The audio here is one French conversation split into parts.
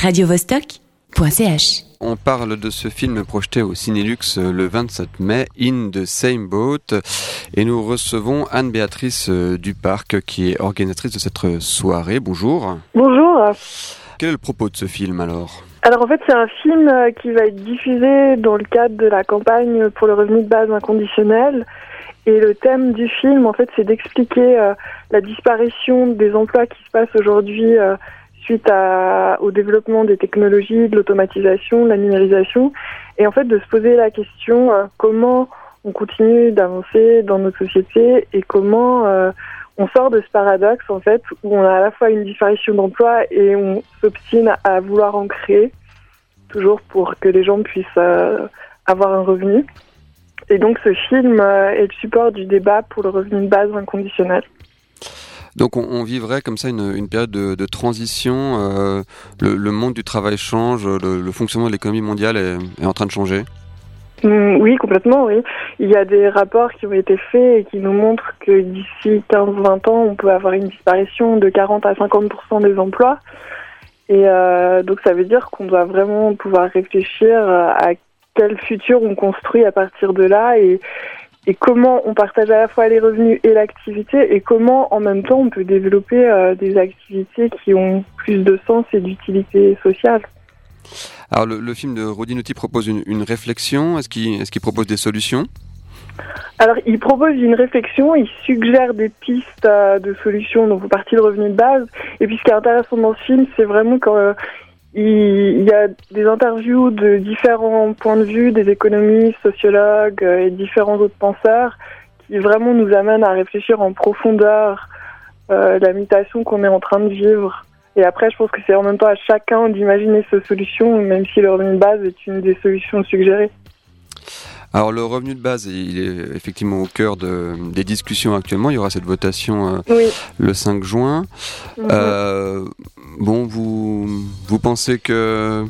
radiovostok.ch. On parle de ce film projeté au Cinélux le 27 mai, In the Same Boat, et nous recevons Anne-Béatrice Duparc, qui est organisatrice de cette soirée. Bonjour. Bonjour. Quel est le propos de ce film alors? Alors en fait c'est un film qui va être diffusé dans le cadre de la campagne pour le revenu de base inconditionnel. Et le thème du film, en fait, c'est d'expliquer euh, la disparition des emplois qui se passent aujourd'hui euh, suite au développement des technologies, de l'automatisation, de la numérisation, et en fait de se poser la question euh, comment on continue d'avancer dans notre société et comment on sort de ce paradoxe en fait où on a à la fois une disparition d'emplois et on s'obstine à vouloir en créer toujours pour que les gens puissent avoir un revenu. Et donc ce film est le support du débat pour le revenu de base inconditionnel. Donc on, vivrait comme ça une, période de, transition, euh, le, monde du travail change, le, fonctionnement de l'économie mondiale est, en train de changer mm, Oui, complètement, oui. Il y a des rapports qui ont été faits et qui nous montrent que d'ici 15-20 ans, on peut avoir une disparition de 40 à 50% des emplois. Et euh, donc ça veut dire qu'on doit vraiment pouvoir réfléchir à quel futur on construit à partir de là et, et comment on partage à la fois les revenus et l'activité et comment en même temps on peut développer euh, des activités qui ont plus de sens et d'utilité sociale. Alors le, film de Rodinotti propose une, réflexion, est-ce qu'il est propose des solutions? Alors, il propose une réflexion, il suggère des pistes euh, de solutions, donc vous partie de revenu de base. Et puis, ce qui est intéressant dans ce film, c'est vraiment quand euh, il y a des interviews de différents points de vue, des économistes, sociologues euh, et différents autres penseurs qui vraiment nous amènent à réfléchir en profondeur euh, la mutation qu'on est en train de vivre. Et après, je pense que c'est en même temps à chacun d'imaginer sa solution, même si le revenu de base est une des solutions suggérées. Alors le revenu de base, il est effectivement au cœur de, des discussions actuellement. Il y aura cette votation euh, le 5 juin. Mhm. Euh, bon, vous, vous pensez que,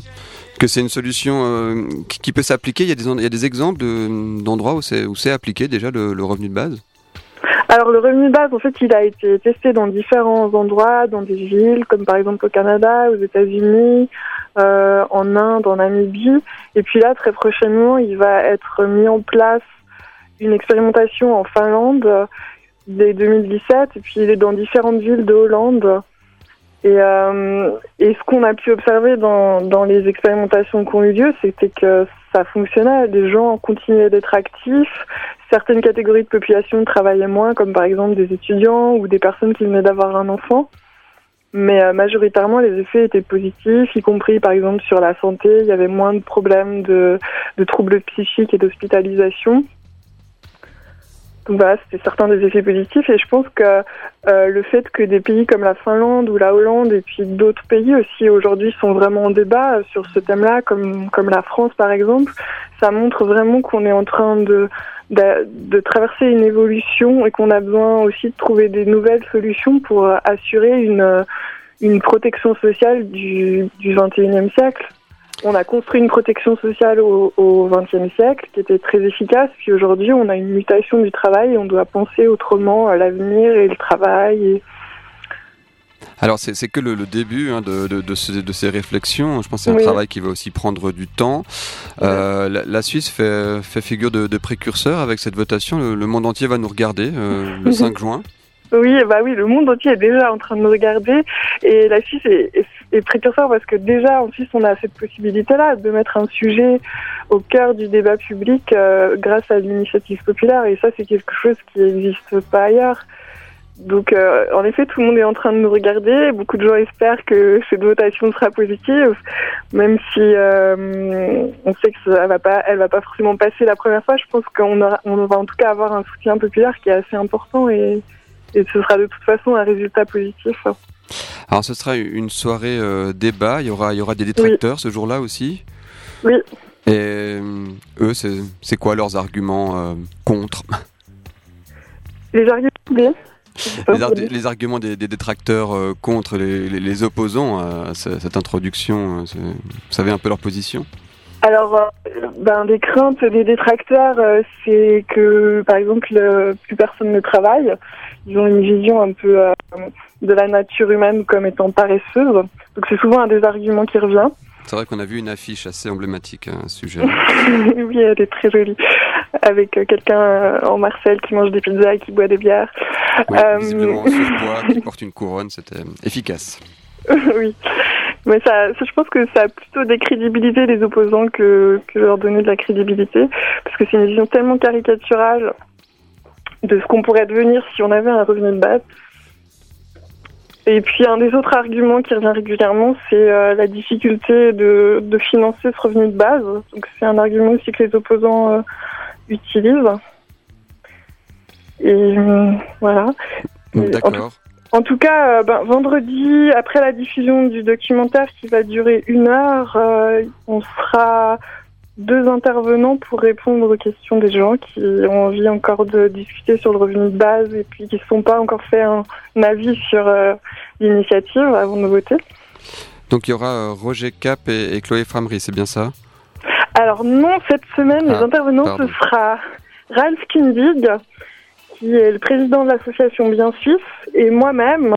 que c'est une solution euh, qui, peut s'appliquer? Il, il y a des exemples d'endroits où c'est appliqué déjà le, revenu de base? Alors le revenu de base, en fait, il a été testé dans différents endroits, dans des villes, comme par exemple au Canada, aux États-Unis, euh, en Inde, en Namibie. Et puis là, très prochainement, il va être mis en place une expérimentation en Finlande dès 2017. Et puis il est dans différentes villes de Hollande. Et, euh, et ce qu'on a pu observer dans, dans les expérimentations qui ont eu lieu, c'était que ça fonctionnait. Les gens continuaient d'être actifs. Certaines catégories de population travaillaient moins, comme par exemple des étudiants ou des personnes qui venaient d'avoir un enfant. Mais euh, majoritairement, les effets étaient positifs, y compris par exemple sur la santé. Il y avait moins de problèmes de, de troubles psychiques et d'hospitalisation. Voilà, c'était certains des effets positifs. Et je pense que euh, le fait que des pays comme la Finlande ou la Hollande et puis d'autres pays aussi aujourd'hui sont vraiment en débat sur ce thème-là, comme, comme la France par exemple, ça montre vraiment qu'on est en train de, de, traverser une évolution et qu'on a besoin aussi de trouver des nouvelles solutions pour assurer une, une protection sociale du, du 21e siècle. On a construit une protection sociale au XXe siècle qui était très efficace, puis aujourd'hui on a une mutation du travail et on doit penser autrement à l'avenir et le travail. Alors c'est que le, début hein, de, de, de, ces réflexions. Je pense que c'est un travail qui va aussi prendre du temps. Euh, la, Suisse fait, fait figure de, précurseur avec cette votation. Le, monde entier va nous regarder euh, le 5 juin. Oui, bah oui, le monde entier est déjà en train de nous regarder et la Suisse est, est, précurseur parce que déjà en Suisse on a cette possibilité-là de mettre un sujet au cœur du débat public euh, grâce à l'initiative populaire et ça c'est quelque chose qui n'existe pas ailleurs. Donc euh, en effet tout le monde est en train de nous regarder, beaucoup de gens espèrent que cette votation sera positive, même si euh, on sait que ça va pas, elle va pas forcément passer la première fois. Je pense qu'on on va en tout cas avoir un soutien populaire qui est assez important et ce sera de toute façon un résultat positif. Alors ce sera une soirée euh, débat, il y aura, il y aura des détracteurs ce jour-là aussi. Oui. Et euh, eux, c'est quoi leurs arguments euh, contre? Les arguments les, les, arguments des, détracteurs contre les, les, opposants à cette introduction, vous savez un peu leur position? Alors, ben, des craintes des détracteurs, c'est que, par exemple, plus personne ne travaille ils ont une vision un peu euh, de la nature humaine comme étant paresseuse. Donc c'est souvent un des arguments qui revient. C'est vrai qu'on a vu une affiche assez emblématique à ce sujet. oui, elle est très jolie, avec quelqu'un en Marseille qui mange des pizzas et qui boit des bières. Oui, visiblement, qui porte une couronne, c'était efficace. oui. Mais ça, je pense que ça a plutôt décrédibilisé les opposants que, leur donner de la crédibilité, parce que c'est une vision tellement caricaturale de ce qu'on pourrait devenir si on avait un revenu de base. Et puis un des autres arguments qui revient régulièrement, c'est euh, la difficulté de, de, financer ce revenu de base. Donc c'est un argument aussi que les opposants euh, utilisent. Et euh, voilà. D'accord. En tout cas, euh, ben, vendredi, après la diffusion du documentaire qui va durer une heure, euh, on sera deux intervenants pour répondre aux questions des gens qui ont envie encore de discuter sur le revenu de base et puis qui ne sont pas encore fait un, avis sur euh, l'initiative avant de voter. Donc il y aura Roger Cap et, Chloé Framery, c'est bien ça? Alors non, cette semaine, les ah, intervenants, ce sera Ralph Kindig, qui est le président de l'association Bien Suisse, et moi-même.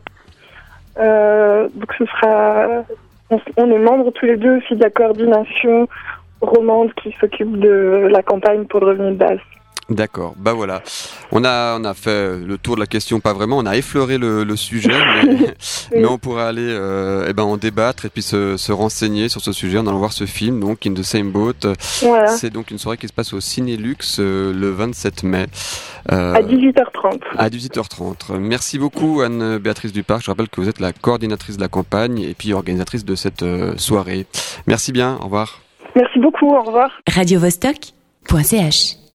Euh, donc ce sera, on, est membres tous les deux aussi de la coordination romande qui s'occupe de la campagne pour le revenu de base. D'accord, bah voilà. On a, on a fait le tour de la question, pas vraiment, on a effleuré le, sujet, mais, on pourra aller euh, eh ben, en débattre et puis se, renseigner sur ce sujet en allant voir ce film, donc In the Same Boat. C'est donc une soirée qui se passe au Cinélux euh, le 27 mai. Euh, à 18h30. À 18h30. Merci beaucoup Anne-Béatrice Duparc. Je rappelle que vous êtes la coordinatrice de la campagne et puis organisatrice de cette soirée. Merci bien, au revoir. Merci beaucoup, au revoir. Radio